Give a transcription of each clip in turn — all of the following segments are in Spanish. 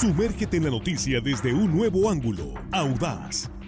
Sumérgete en la noticia desde un nuevo ángulo, audaz,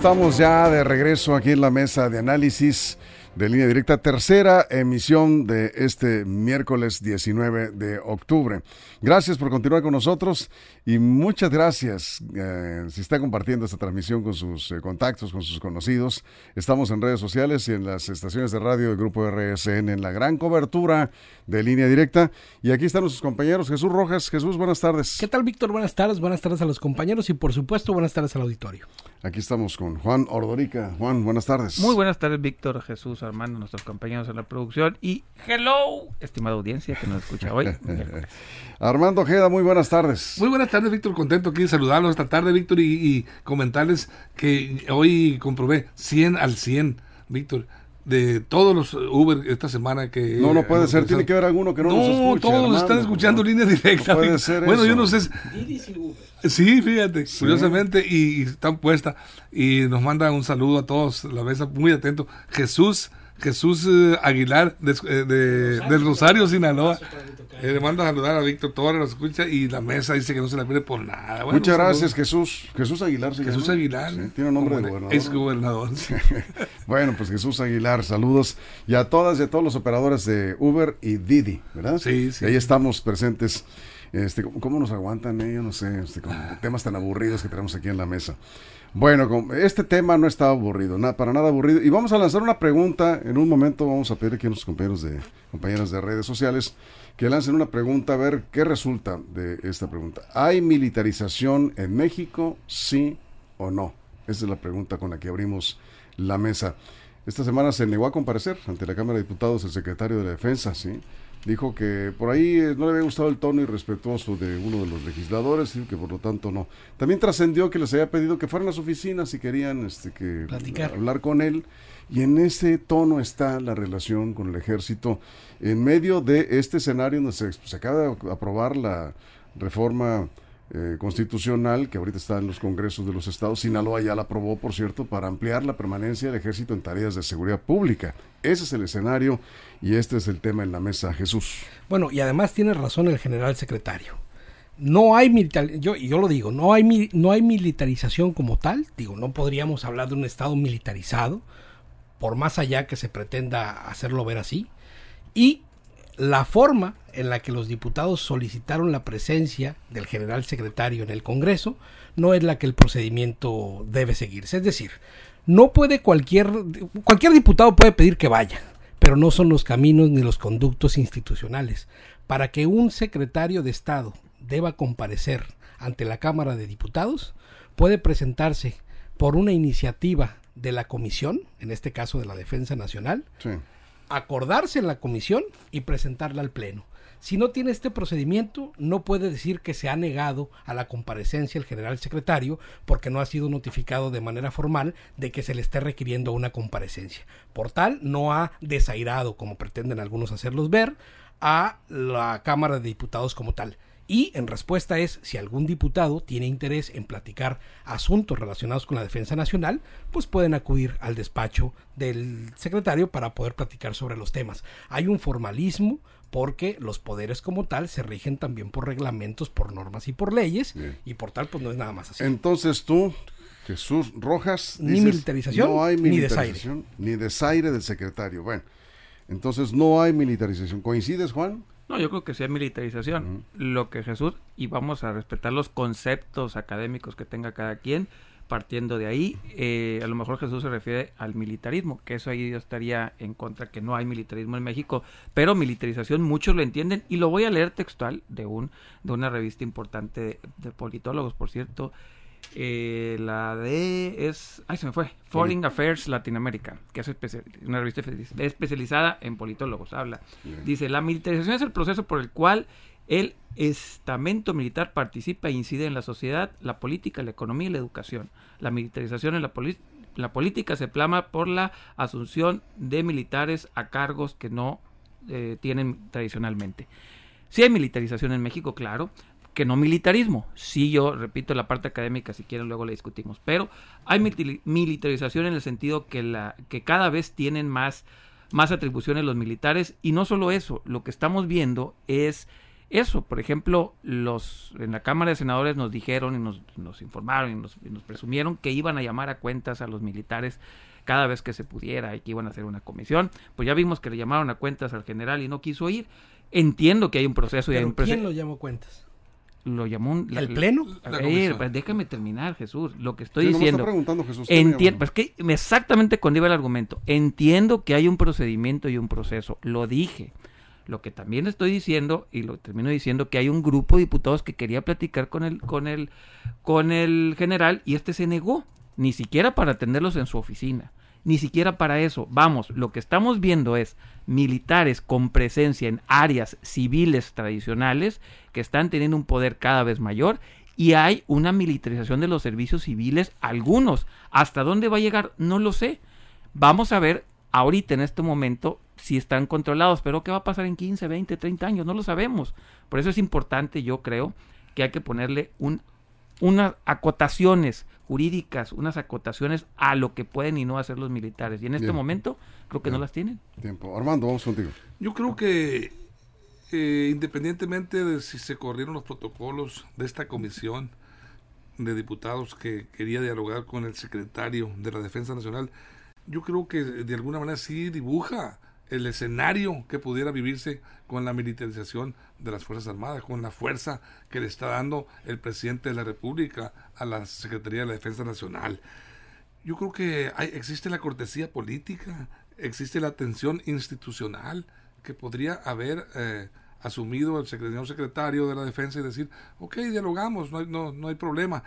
Estamos ya de regreso aquí en la mesa de análisis de línea directa, tercera emisión de este miércoles 19 de octubre. Gracias por continuar con nosotros y muchas gracias eh, si está compartiendo esta transmisión con sus eh, contactos, con sus conocidos. Estamos en redes sociales y en las estaciones de radio del Grupo RSN en la gran cobertura de línea directa. Y aquí están nuestros compañeros. Jesús Rojas. Jesús, buenas tardes. ¿Qué tal, Víctor? Buenas tardes. Buenas tardes a los compañeros y, por supuesto, buenas tardes al auditorio. Aquí estamos con Juan Ordorica. Juan, buenas tardes. Muy buenas tardes, Víctor, Jesús, Armando, nuestros compañeros en la producción. Y hello, estimada audiencia que nos escucha hoy. Armando Ojeda, muy buenas tardes. Muy buenas tardes, Víctor. Contento aquí de saludarlos esta tarde, Víctor, y, y comentarles que hoy comprobé 100 al 100, Víctor de todos los Uber esta semana que... No, no puede ser, tiene que haber alguno que no, nos escuche. todos Armando, están escuchando línea directa. puede ser bueno, eso. yo no sé... Sí, fíjate, curiosamente, y, y están puestas. Y nos manda un saludo a todos, la mesa muy atento. Jesús, Jesús eh, Aguilar, de, eh, de- del Rosario, Sinaloa. Eh, le manda a saludar a Víctor Torres, nos escucha, y la mesa dice que no se la pierde por nada. Bueno, Muchas gracias, Jesús. Jesús Aguilar. se Jesús llama. Aguilar. Sí, tiene nombre de gobernador. Ex gobernador. Bueno, pues Jesús Aguilar, saludos. Y a todas y a todos los operadores de Uber y Didi, ¿verdad? Sí, sí. Y ahí estamos presentes. Este, ¿Cómo nos aguantan? Yo no sé, este, con temas tan aburridos que tenemos aquí en la mesa. Bueno, este tema no está aburrido, na- para nada aburrido. Y vamos a lanzar una pregunta. En un momento vamos a pedir aquí a nuestros compañeros de compañeras de redes sociales que lancen una pregunta a ver qué resulta de esta pregunta. ¿Hay militarización en México? ¿Sí o no? Esa es la pregunta con la que abrimos la mesa. Esta semana se negó a comparecer ante la Cámara de Diputados el secretario de la Defensa, ¿sí? Dijo que por ahí eh, no le había gustado el tono irrespetuoso de uno de los legisladores y que por lo tanto no. También trascendió que les había pedido que fueran a su oficina si querían este, que Platicar. hablar con él. Y en ese tono está la relación con el ejército. En medio de este escenario donde se, se acaba de aprobar la reforma eh, constitucional que ahorita está en los congresos de los estados. Sinaloa ya la aprobó, por cierto, para ampliar la permanencia del ejército en tareas de seguridad pública. Ese es el escenario y este es el tema en la mesa, Jesús. Bueno, y además tiene razón el general secretario. No hay militar, yo, yo lo digo, no hay, no hay militarización como tal. Digo, no podríamos hablar de un Estado militarizado, por más allá que se pretenda hacerlo ver así. Y la forma en la que los diputados solicitaron la presencia del general secretario en el Congreso no es la que el procedimiento debe seguirse. Es decir, no puede cualquier, cualquier diputado puede pedir que vaya, pero no son los caminos ni los conductos institucionales. Para que un secretario de Estado deba comparecer ante la Cámara de Diputados, puede presentarse por una iniciativa de la comisión, en este caso de la Defensa Nacional, Sí. acordarse en la comisión y presentarla al Pleno. Si no tiene este procedimiento, no puede decir que se ha negado a la comparecencia el general secretario porque no ha sido notificado de manera formal de que se le esté requiriendo una comparecencia. Por tal, no ha desairado, como pretenden algunos hacerlos ver, a la Cámara de Diputados como tal. Y en respuesta es, si algún diputado tiene interés en platicar asuntos relacionados con la defensa nacional, pues pueden acudir al despacho del secretario para poder platicar sobre los temas. Hay un formalismo porque los poderes como tal se rigen también por reglamentos, por normas y por leyes, Bien. y por tal pues no es nada más así. Entonces tú, Jesús Rojas, Ni militarización, no hay ni militarización, ni desaire del secretario. Bueno, entonces no hay militarización. ¿Coincides, Juan? No, yo creo que sí hay militarización. Lo que Jesús, y vamos a respetar los conceptos académicos que tenga cada quien, partiendo de ahí, eh, a lo mejor Jesús se refiere al militarismo, que eso ahí yo estaría en contra, que no hay militarismo en México, pero militarización muchos lo entienden, y lo voy a leer textual de, un, de una revista importante de, de politólogos, por cierto. Eh, la de es, ay se me fue, Foreign Affairs Latinoamérica, que es una revista especializada en politólogos, habla. Dice, la militarización es el proceso por el cual el estamento militar participa e incide en la sociedad, la política, la economía y la educación. La militarización en la, la política se plama por la asunción de militares a cargos que no eh, tienen tradicionalmente. Si hay militarización en México, claro, que no militarismo. Sí, yo repito la parte académica, si quieren luego la discutimos, pero hay militarización en el sentido que, la, que cada vez tienen más, más atribuciones los militares y no solo eso, lo que estamos viendo es eso. Por ejemplo, los en la Cámara de Senadores nos dijeron y nos, nos informaron y nos, y nos, presumieron que iban a llamar a cuentas a los militares cada vez que se pudiera y que iban a hacer una comisión. Pues ya vimos que le llamaron a cuentas al general y no quiso ir. Entiendo que hay un proceso y hay un proceso. ¿Quién lo llamó cuentas? Lo llamó un, el pleno. pues déjame terminar, Jesús. Lo que estoy diciendo. Entiendo, pues que exactamente cuando iba el argumento. Entiendo que hay un procedimiento y un proceso. Lo dije. Lo que también estoy diciendo, y lo termino diciendo, que hay un grupo de diputados que quería platicar con el, con el, con el general y este se negó, ni siquiera para atenderlos en su oficina, ni siquiera para eso. Vamos, lo que estamos viendo es militares con presencia en áreas civiles tradicionales que están teniendo un poder cada vez mayor y hay una militarización de los servicios civiles, algunos. ¿Hasta dónde va a llegar? No lo sé. Vamos a ver ahorita en este momento si están controlados, pero ¿qué va a pasar en 15, 20, 30 años? No lo sabemos. Por eso es importante, yo creo, que hay que ponerle un, unas acotaciones jurídicas, unas acotaciones a lo que pueden y no hacer los militares. Y en este momento creo que no las tienen. Tiempo. Armando, vamos contigo. Yo creo que eh, independientemente de si se corrieron los protocolos de esta comisión de diputados que quería dialogar con el secretario de la Defensa Nacional, yo creo que de alguna manera sí dibuja el escenario que pudiera vivirse con la militarización de las Fuerzas Armadas, con la fuerza que le está dando el presidente de la República a la Secretaría de la Defensa Nacional. Yo creo que hay, existe la cortesía política, existe la atención institucional que podría haber eh, asumido el señor secretario de la Defensa y decir, ok, dialogamos, no hay, no, no hay problema.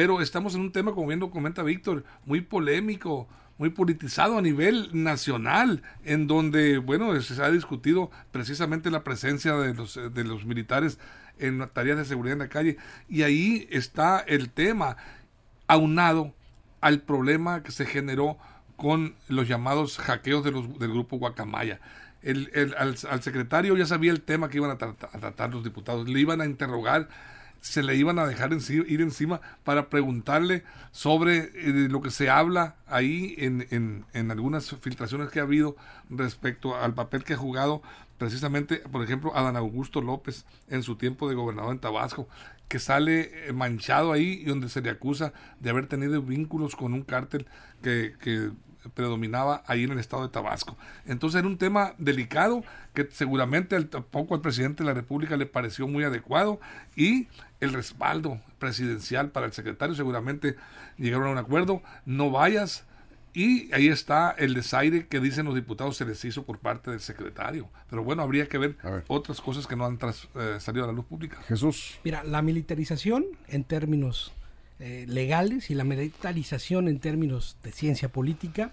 Pero estamos en un tema, como bien lo comenta Víctor, muy polémico, muy politizado a nivel nacional, en donde, bueno, se ha discutido precisamente la presencia de los, de los militares en tareas de seguridad en la calle. Y ahí está el tema, aunado al problema que se generó con los llamados hackeos de los, del grupo Guacamaya. El, el, al, secretario ya sabía el tema que iban a tratar los diputados, le iban a interrogar se le iban a dejar ir encima para preguntarle sobre eh, lo que se habla ahí en, en, en, algunas filtraciones que ha habido respecto al papel que ha jugado precisamente, por ejemplo, Adán Augusto López en su tiempo de gobernador en Tabasco, que sale eh, manchado ahí y donde se le acusa de haber tenido vínculos con un cártel que, que predominaba ahí en el estado de Tabasco. Entonces era un tema delicado que seguramente al, poco al presidente de la República le pareció muy adecuado y el respaldo presidencial para el secretario seguramente llegaron a un acuerdo, no vayas y ahí está el desaire que dicen los diputados se les hizo por parte del secretario. Pero bueno, habría que ver, otras cosas que no han eh, salido a la luz pública. Jesús. Mira, la militarización en términos eh, legales y la militarización en términos de ciencia política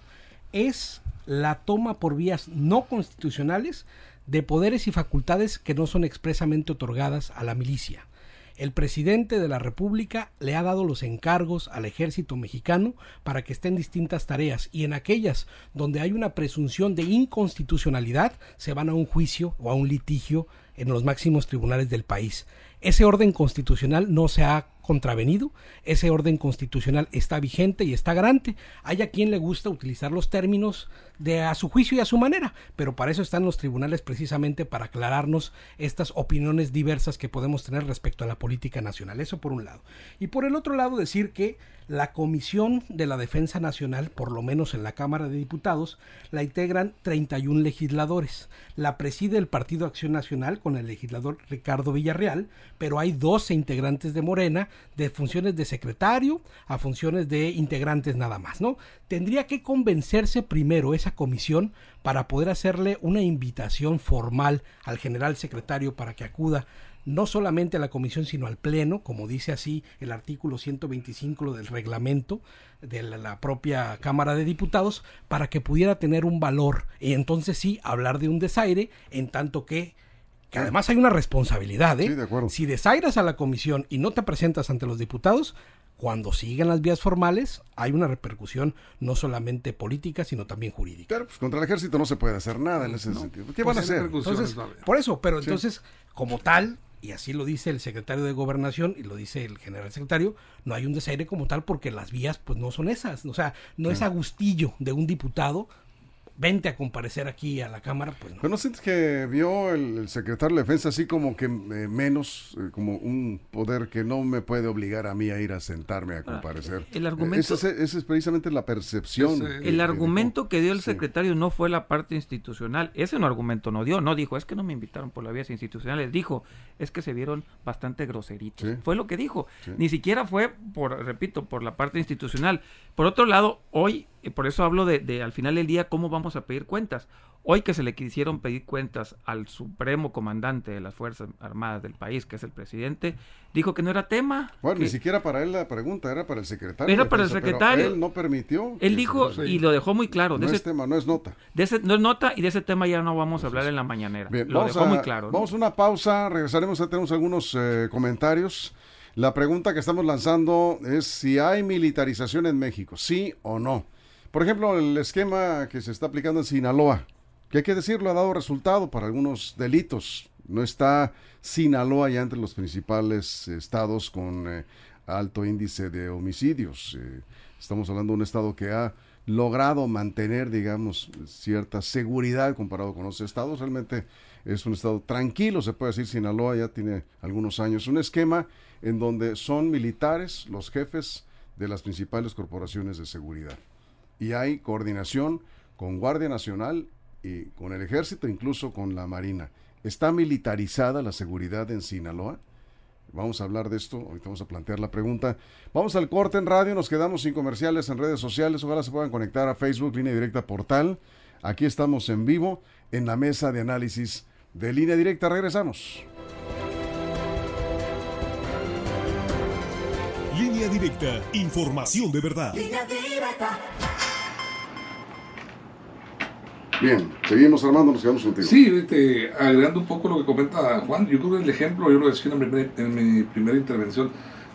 es la toma por vías no constitucionales de poderes y facultades que no son expresamente otorgadas a la milicia. El presidente de la República le ha dado los encargos al ejército mexicano para que esté en distintas tareas y en aquellas donde hay una presunción de inconstitucionalidad se van a un juicio o a un litigio en los máximos tribunales del país. Ese orden constitucional no se ha contravenido, ese orden constitucional está vigente y está garante. Hay a quien le gusta utilizar los términos de a su juicio y a su manera, pero para eso están los tribunales precisamente para aclararnos estas opiniones diversas que podemos tener respecto a la política nacional. Eso por un lado. Y por el otro lado decir que la Comisión de la Defensa Nacional, por lo menos en la Cámara de Diputados, la integran 31 legisladores. La preside el Partido Acción Nacional con el legislador Ricardo Villarreal, pero hay 12 integrantes de Morena de funciones de secretario a funciones de integrantes nada más, ¿no? Tendría que convencerse primero esa comisión para poder hacerle una invitación formal al general secretario para que acuda no solamente a la comisión, sino al pleno, como dice así el artículo 125 del reglamento de la, propia Cámara de Diputados, para que pudiera tener un valor y entonces sí hablar de un desaire, en tanto que que además hay una responsabilidad, ¿eh? Sí, de acuerdo. Si desairas a la comisión y no te presentas ante los diputados, cuando siguen las vías formales, hay una repercusión no solamente política, sino también jurídica. Pero pues, contra el ejército no se puede hacer nada en ese sentido. ¿Qué van a Pues, hacer? repercusiones, Entonces, va a haber. por eso, pero entonces, como tal, y así lo dice el secretario de Gobernación y lo dice el general secretario, no hay un desaire como tal porque las vías pues no son esas. O sea, no es agustillo de un diputado, vente a comparecer aquí a la Cámara, pues no. ¿Pero no sientes que vio el, el secretario de Defensa así como que eh, menos, eh, como un poder que no me puede obligar a mí a ir a sentarme a comparecer? el argumento- Esa es, esa es precisamente la percepción. Ese- que- El argumento que dio el Sí. secretario no fue la parte institucional. Ese no argumento no dio. No dijo, es que no me invitaron por las vías institucionales. Dijo, es que se vieron bastante groseritos. Sí. Fue lo que dijo. Sí. Ni siquiera fue, por repito, por la parte institucional. Por otro lado, hoy, por eso hablo de, de al final del día cómo vamos a pedir cuentas. Hoy que se le quisieron pedir cuentas al supremo comandante de las Fuerzas Armadas del país, que es el presidente, dijo que no era tema. Bueno, que- ni siquiera para él la pregunta, era para el secretario. Era para el pero secretario. él no permitió. Él dijo, se- y lo dejó muy claro, de no ese es tema, no es nota. De ese, no es nota y de ese tema ya no vamos a hablar en la mañanera. Bien, Lo dejó a, muy claro. ¿no? Vamos a una pausa, regresaremos, ya tenemos algunos eh, comentarios. La pregunta que estamos lanzando es si hay militarización en México, sí o no. Por ejemplo, el esquema que se está aplicando en Sinaloa, que hay que decirlo, ha dado resultado para algunos delitos. No está Sinaloa ya entre los principales estados con eh, alto índice de homicidios. Eh, estamos hablando de un estado que ha logrado mantener, digamos, cierta seguridad comparado con otros estados. Realmente es un estado tranquilo, se puede decir. Sinaloa ya tiene algunos años. Un esquema en donde son militares los jefes de las principales corporaciones de seguridad. Y hay coordinación con Guardia Nacional y con el Ejército, incluso con la Marina. ¿Está militarizada la seguridad en Sinaloa? Vamos a hablar de esto, ahorita vamos a plantear la pregunta. Vamos al corte en radio, nos quedamos sin comerciales en redes sociales, ojalá se puedan conectar a Facebook, línea directa portal. Aquí estamos en vivo en la mesa de análisis de línea directa, regresamos. Línea directa, información de verdad. Bien, seguimos Armando, nos quedamos contigo. Sí, este, agregando un poco lo que comenta Juan, yo creo que el ejemplo, yo lo decía en mi, en mi primera intervención,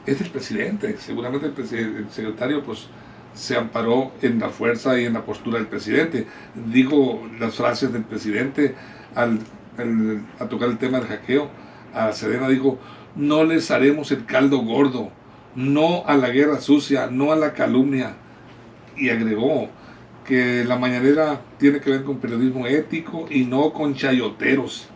es el presidente. Seguramente el, secretario pues se amparó en la fuerza y en la postura del presidente. Dijo las frases del presidente al, al- a tocar el tema del hackeo. A Serena dijo, no les haremos el caldo gordo, no a la guerra sucia, no a la calumnia. Y agregó, que la mañanera tiene que ver con periodismo ético y no con chayoteros.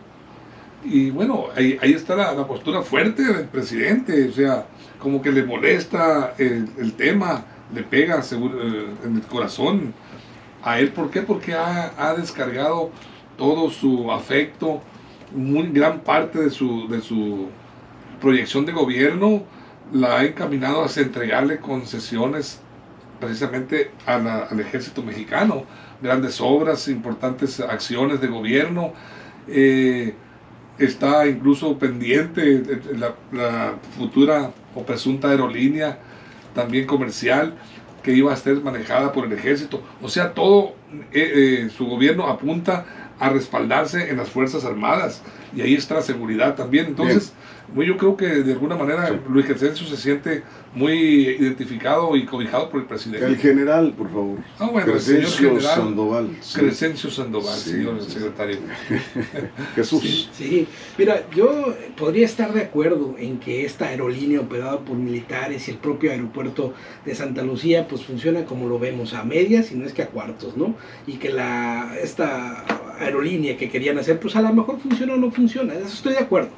Y bueno, ahí, ahí está la, postura fuerte del presidente, o sea, como que le molesta el, tema, le pega eh, en el corazón a él. ¿Por qué? Porque ha, ha descargado todo su afecto, muy gran parte de su, de su proyección de gobierno, la ha encaminado a entregarle concesiones precisamente al ejército mexicano, grandes obras, importantes acciones de gobierno, eh, está incluso pendiente de- de la, futura o presunta aerolínea, también comercial, que iba a ser manejada por el ejército. O sea, todo eh, eh, su gobierno apunta a respaldarse en las Fuerzas Armadas y ahí está la seguridad también. Entonces, bueno, yo creo que de alguna manera Luis Crescencio se siente muy identificado y cobijado por el presidente. El general, por favor. Ah, bueno, el señor Crescencio general. Sandoval. sí. Crescencio Sandoval, Sí, señor sí. secretario. Jesús. Sí, mira, yo podría estar de acuerdo en que esta aerolínea operada por militares y el propio aeropuerto de Santa Lucía pues funciona como lo vemos, a medias y no es que a cuartos, ¿no? Y que la esta aerolínea que querían hacer pues a lo mejor funciona o no funciona, eso estoy de acuerdo.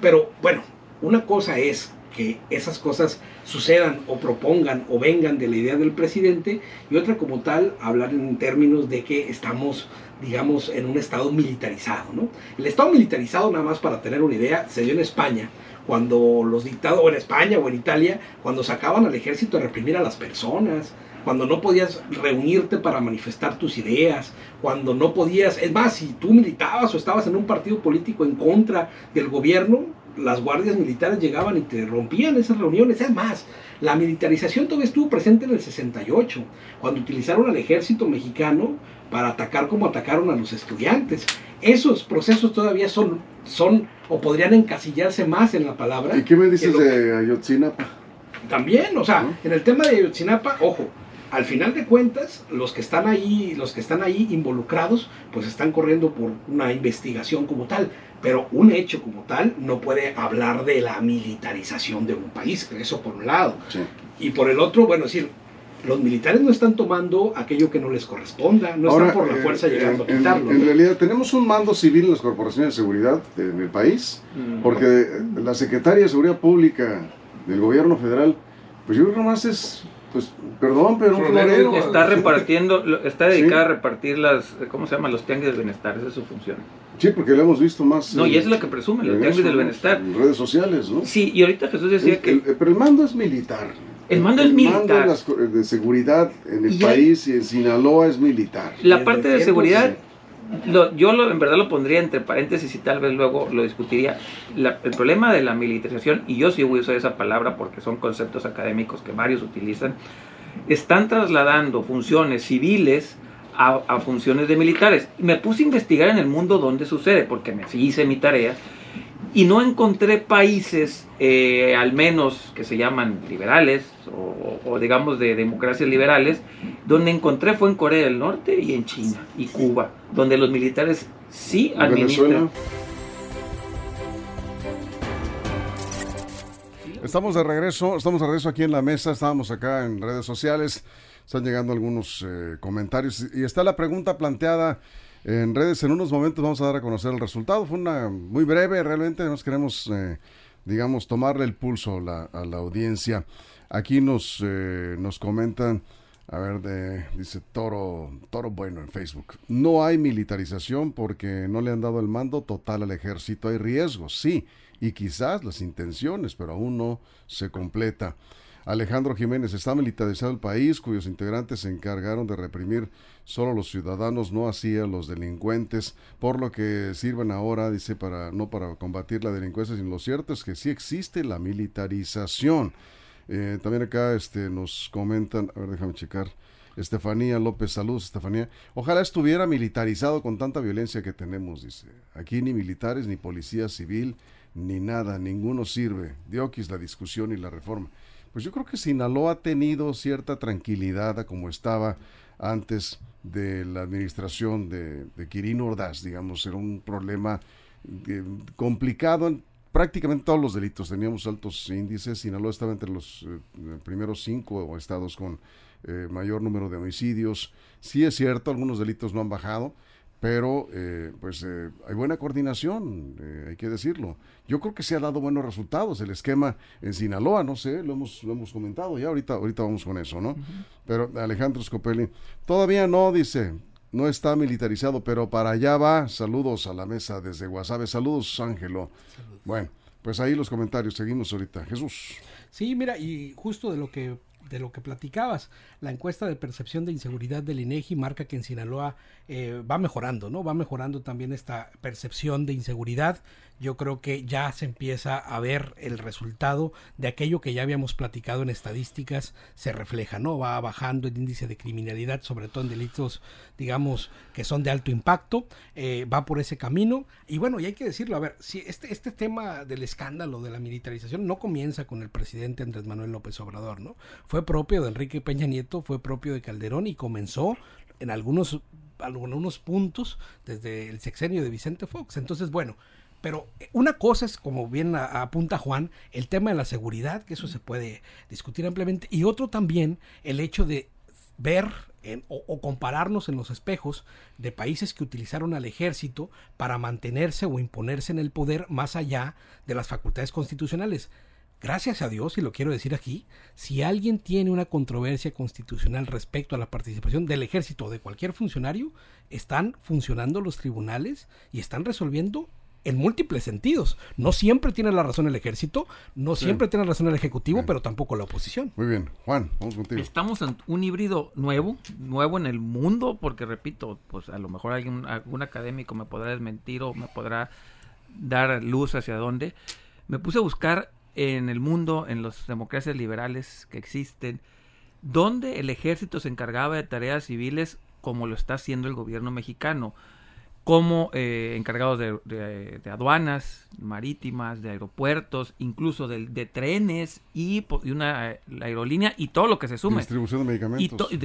Pero bueno, una cosa es que esas cosas sucedan o propongan o vengan de la idea del presidente y otra como tal hablar en términos de que estamos digamos en un estado militarizado ¿no? el estado militarizado nada más para tener una idea se dio en España cuando los dictados en España o en Italia cuando sacaban al ejército a reprimir a las personas cuando no podías reunirte para manifestar tus ideas, cuando no podías, es más, si tú militabas o estabas en un partido político en contra del gobierno, las guardias militares llegaban y te rompían esas reuniones. Es más, la militarización todavía estuvo presente en el 68, cuando utilizaron al ejército mexicano para atacar como atacaron a los estudiantes. Esos procesos todavía son, son o podrían encasillarse más en la palabra. ¿Y qué me dices de Ayotzinapa? También, o sea, en el tema de Ayotzinapa, ojo, al final de cuentas, los que están ahí, los que están ahí involucrados, pues están corriendo por una investigación como tal. Pero un hecho como tal no puede hablar de la militarización de un país, eso por un lado. Y por el otro, bueno, decir, los militares no están tomando aquello que no les corresponda, no están por la eh, fuerza llegando a quitarlo. En, realidad tenemos un mando civil en las corporaciones de seguridad del país, mm. porque la Secretaria de Seguridad Pública del gobierno federal, pues yo creo que nomás es pues, perdón, pero un florero. Está repartiendo, está dedicada a repartir las, ¿cómo se llama? Los tianguis del bienestar, esa es su función. Sí, porque lo hemos visto más. No, y es lo que presume, los tianguis del bienestar. En redes sociales, ¿no? Sí, y ahorita Jesús decía que. pero el mando es militar. El mando es militar. El mando de seguridad en el país y en Sinaloa es militar. La parte de seguridad yo lo, en verdad lo pondría entre paréntesis y tal vez luego lo discutiría. el problema de la militarización, y yo sí voy a usar esa palabra porque son conceptos académicos que varios utilizan, están trasladando funciones civiles a, funciones de militares. Me puse a investigar en el mundo dónde sucede, porque me hice mi tarea, y no encontré países, eh, al menos que se llaman liberales o, digamos de democracias liberales, donde encontré fue en Corea del Norte y en China y Cuba, donde los militares sí administran. Estamos de regreso, estamos de regreso aquí en la mesa, estábamos acá en redes sociales, están llegando algunos eh, comentarios y está la pregunta planteada en redes. En unos momentos vamos a dar a conocer el resultado. Fue una muy breve, realmente nos queremos, eh, digamos, tomarle el pulso a la audiencia. Aquí nos, eh, nos comentan, a ver, de, dice Toro, Toro Bueno en Facebook. No hay militarización porque no le han dado el mando total al ejército. Hay riesgos, sí, y quizás las intenciones, pero aún no se completa. Alejandro Jiménez, está militarizado el país cuyos integrantes se encargaron de reprimir solo los ciudadanos, no así a los delincuentes, por lo que sirven ahora, dice, para no para combatir la delincuencia, sino lo cierto es que sí existe la militarización. Eh, también acá este, nos comentan, a ver, déjame checar. Estefanía López, saludos Estefanía. Ojalá estuviera militarizado con tanta violencia que tenemos, dice. Aquí ni militares, ni policía civil, ni nada, ninguno sirve. Dioquis la discusión y la reforma. Pues yo creo que Sinaloa ha tenido cierta tranquilidad como estaba antes de la administración de, de Quirino Ordaz, digamos, era un problema eh, complicado en prácticamente todos los delitos. Teníamos altos índices, Sinaloa estaba entre los eh, primeros cinco estados con eh, mayor número de homicidios. Sí es cierto, algunos delitos no han bajado, pero eh, pues eh, hay buena coordinación, eh, hay que decirlo. Yo creo que se ha dado buenos resultados el esquema en Sinaloa, no sé, lo hemos, lo hemos comentado ya, ahorita, ahorita vamos con eso, ¿no? Pero Alejandro Scopelli, todavía no, dice, no está militarizado, pero para allá va. Saludos a la mesa desde Guasave, saludos Ángelo. Bueno, pues ahí los comentarios, seguimos ahorita. Jesús. Sí, mira, y justo de lo que de lo que platicabas, la encuesta de percepción de inseguridad del INEGI marca que en Sinaloa eh, va mejorando, ¿no? Va mejorando también esta percepción de inseguridad yo creo que ya se empieza a ver el resultado de aquello que ya habíamos platicado en estadísticas, se refleja, ¿no? Va bajando el índice de criminalidad, sobre todo en delitos, digamos, que son de alto impacto, eh, va por ese camino. Y bueno, y hay que decirlo, a ver, si este, este tema del escándalo de la militarización no comienza con el presidente Andrés Manuel López Obrador, ¿no? Fue propio de Enrique Peña Nieto, fue propio de Calderón y comenzó en algunos algunos puntos desde el sexenio de Vicente Fox. Entonces, bueno, pero una cosa es, como bien apunta Juan, el tema de la seguridad, que eso se puede discutir ampliamente, y otro también el hecho de ver o, compararnos en los espejos de países que utilizaron al ejército para mantenerse o imponerse en el poder más allá de las facultades constitucionales. gracias a Dios, y lo quiero decir aquí, si alguien tiene una controversia constitucional respecto a la participación del ejército o de cualquier funcionario, están funcionando los tribunales y están resolviendo en múltiples sentidos. No siempre tiene la razón el ejército, no siempre tiene la razón el ejecutivo, pero tampoco la oposición. Muy bien, Juan, vamos contigo. Estamos en un híbrido nuevo, nuevo en el mundo, porque repito, pues a lo mejor alguien, algún académico me podrá desmentir o me podrá dar luz hacia dónde. Me puse a buscar en el mundo, en las democracias liberales que existen, donde el ejército se encargaba de tareas civiles como lo está haciendo el gobierno mexicano como eh, encargados de, aduanas marítimas, de aeropuertos, incluso de, trenes y, una aerolínea y todo lo que se sume. Distribución de medicamentos. Y,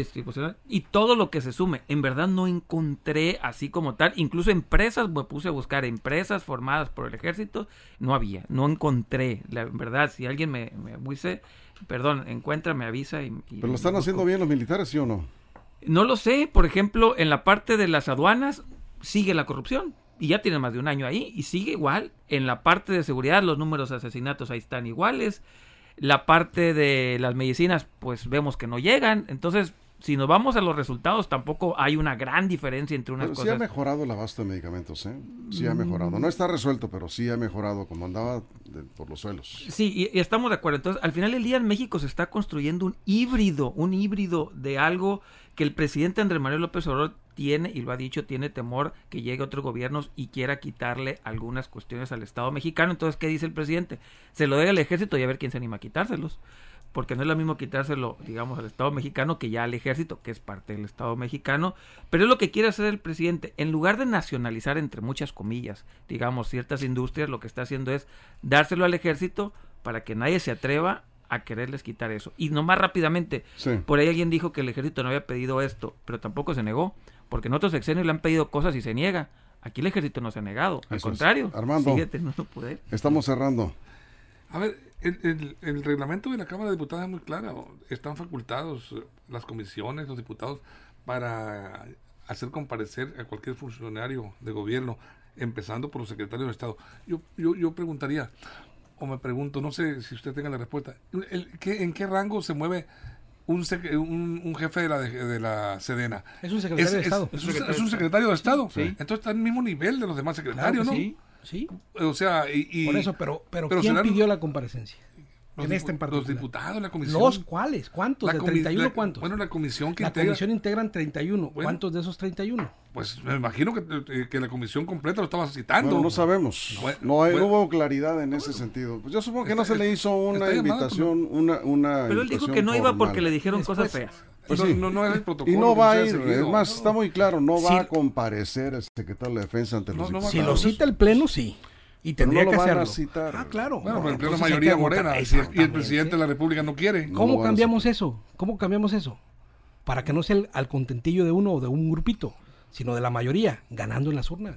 y todo lo que se sume. En verdad no encontré así como tal, incluso empresas, me puse a buscar empresas formadas por el ejército, no había, no encontré. La verdad, si alguien me, me perdón, encuentra, me avisa. Y, ¿Pero lo están haciendo bien los militares, sí o no? No lo sé, por ejemplo, en la parte de las aduanas, sigue la corrupción. Y ya tiene más de un año ahí y sigue igual. En la parte de seguridad los números de asesinatos ahí están iguales. La parte de las medicinas pues vemos que no llegan. Entonces si nos vamos a los resultados, tampoco hay una gran diferencia entre unas pero cosas. Sí ha mejorado el abasto de medicamentos, ¿eh? Sí ha mejorado. No está resuelto, pero sí ha mejorado como andaba por los suelos. Sí, y, estamos de acuerdo. Entonces, al final del día en México se está construyendo un híbrido, un híbrido de algo que el presidente Andrés Manuel López Obrador tiene, y lo ha dicho, tiene temor que llegue otro gobierno y quiera quitarle algunas cuestiones al Estado mexicano. Entonces, ¿qué dice el presidente? Se lo dé al ejército y a ver quién se anima a quitárselos porque no es lo mismo quitárselo, digamos, al Estado mexicano que ya al ejército, que es parte del Estado mexicano, pero es lo que quiere hacer el presidente. En lugar de nacionalizar, entre muchas comillas, digamos, ciertas industrias, lo que está haciendo es dárselo al ejército para que nadie se atreva a quererles quitar eso. Y nomás rápidamente, por ahí alguien dijo que el ejército no había pedido esto, pero tampoco se negó, porque en otros sexenios le han pedido cosas y se niega. Aquí el ejército no se ha negado, al contrario, Armando, Estamos cerrando. A ver, el, reglamento de la Cámara de Diputados es muy claro. Están facultados las comisiones, los diputados, para hacer comparecer a cualquier funcionario de gobierno, empezando por los secretarios de Estado. Yo, yo, yo preguntaría, o me pregunto, no sé si usted tenga la respuesta, ¿en qué rango se mueve un, un, jefe de la, de, la Sedena? Es un secretario de Estado. Es, un, secretario de Estado. Entonces está al mismo nivel de los demás secretarios, ¿no? Sí. Sí. O sea, y, Por eso, pero, pero, ¿quién pidió la comparecencia? en este en particular. Los diputados, la comisión. ¿Los cuáles? ¿Cuántos? ¿De 31 cuántos? Bueno, la comisión que la comisión integran 31. ¿Cuántos de esos 31? Pues me imagino que, eh, que la comisión completa lo estaba citando. no sabemos. no, hay, hubo claridad en ese sentido. Pues yo supongo que no se le hizo una invitación, una, una Pero él dijo que no iba porque le dijeron cosas feas. Pues no, no, el protocolo. Y no va a ir, es más, está muy claro, no va a comparecer el secretario de Defensa ante los Si lo cita el Pleno, sí. Y tendría que hacerlo. ah, claro. Bueno, pero el pleno mayoría morena y el presidente de la República no quiere. ¿Cómo cambiamos eso? ¿Cómo cambiamos eso? Para que no sea al contentillo de uno o de un grupito, sino de la mayoría, ganando en las urnas.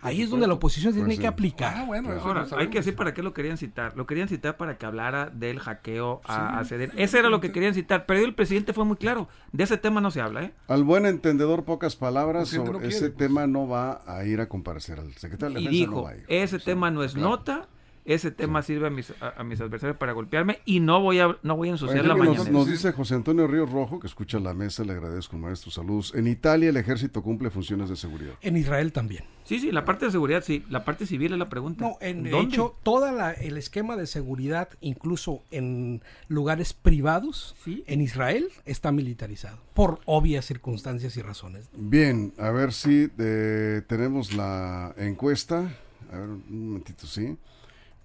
Ahí es donde la oposición tiene pues que aplicar. Ah, bueno, hay que decir para qué lo querían citar. Lo querían citar para que hablara del hackeo a, ceder. Ese era lo que querían citar. Pero el presidente fue muy claro. De ese tema no se habla. ¿eh? Al buen entendedor, pocas palabras. Sobre ese pues. tema no va a ir a comparecer al secretario de Defensa. Y dijo, ese tema no es nota ese tema sirve a mis, a, mis adversarios para golpearme y no voy a, no voy a ensuciar la mañana. Nos, dice José Antonio Ríos Rojo, que escucha la mesa, le agradezco, maestro, saludos. En Italia el ejército cumple funciones de seguridad. En Israel también. Sí, sí, la parte de seguridad, sí. La parte civil es la pregunta. No, en de hecho, todo el esquema de seguridad, incluso en lugares privados, ¿Sí? en Israel, está militarizado, por obvias circunstancias y razones. Bien, a ver si eh, tenemos la encuesta. A ver, un momentito, sí.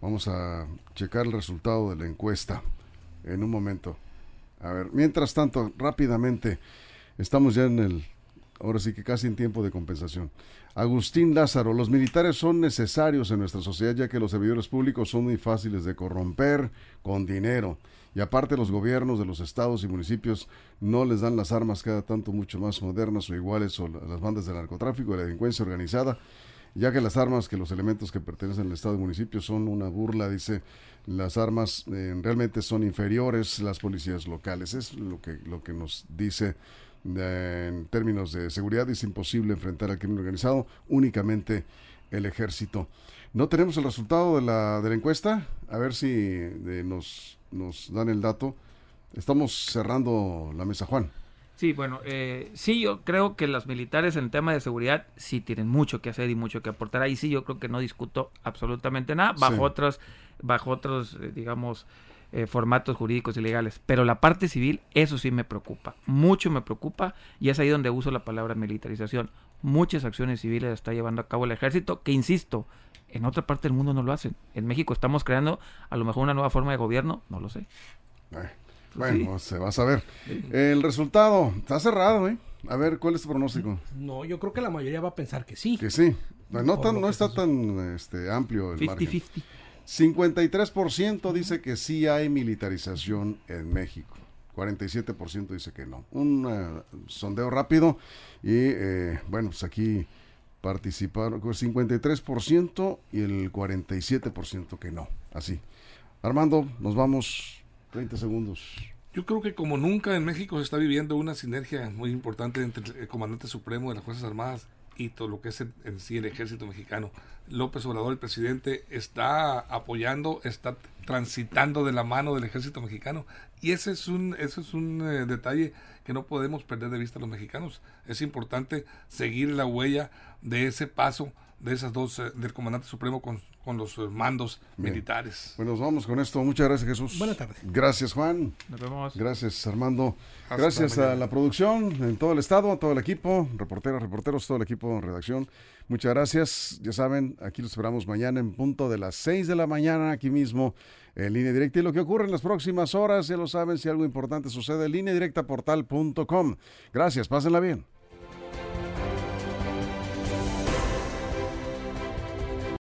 Vamos a checar el resultado de la encuesta en un momento. A ver, mientras tanto, rápidamente, estamos ya en el, ahora sí que casi en tiempo de compensación. Agustín Lázaro, los militares son necesarios en nuestra sociedad ya que los servidores públicos son muy fáciles de corromper con dinero. Y aparte los gobiernos de los estados y municipios no les dan las armas cada tanto mucho más modernas o iguales o las bandas de narcotráfico y la delincuencia organizada ya que las armas, que los elementos que pertenecen al Estado y municipio son una burla, dice, las armas eh, realmente son inferiores las policías locales. Es lo que, lo que nos dice eh, en términos de seguridad. Es imposible enfrentar al crimen organizado únicamente el ejército. No tenemos el resultado de la, de la encuesta, a ver si nos, nos dan el dato. Estamos cerrando la mesa, Juan. Sí, bueno, eh, sí, yo creo que los militares en tema de seguridad sí tienen mucho que hacer y mucho que aportar. Ahí sí, yo creo que no discuto absolutamente nada, bajo otros, bajo otros, eh, digamos, eh, formatos jurídicos y legales. Pero la parte civil, eso sí me preocupa, mucho me preocupa, y es ahí donde uso la palabra militarización. Muchas acciones civiles está llevando a cabo el ejército, que insisto, en otra parte del mundo no lo hacen. En México estamos creando a lo mejor una nueva forma de gobierno, no lo sé. Bueno, se va a saber. El resultado está cerrado, ¿eh? A ver, ¿cuál es tu pronóstico? No, yo creo que la mayoría va a pensar que sí. Que sí. No, no está tan este, amplio el 50, 50. 53% dice que sí hay militarización en México. 47% dice que no. Un uh, sondeo rápido y eh, bueno, pues aquí participaron con 53% y el 47% que no. Así. Armando, nos vamos 30 segundos. Yo creo que como nunca en México se está viviendo una sinergia muy importante entre el comandante supremo de las Fuerzas Armadas y todo lo que es en sí el ejército mexicano. López Obrador, el presidente, está apoyando, está transitando de la mano del ejército mexicano. Y ese es un, ese es un eh, detalle que no podemos perder de vista los mexicanos. Es importante seguir la huella de ese paso de esas dos, eh, del comandante supremo con, con los eh, mandos militares. Bueno, nos vamos con esto. Muchas gracias, Jesús. Buenas tardes. Gracias, Juan. Nos vemos. Gracias, Armando. gracias a la producción, en todo el estado, a todo el equipo, reporteros, reporteros, todo el equipo de redacción. Muchas gracias. Ya saben, aquí los esperamos mañana en punto de las 6 de la mañana, aquí mismo en línea directa. Y lo que ocurre en las próximas horas, ya lo saben, si algo importante sucede, en línea directa portal.com. Gracias, pásenla bien.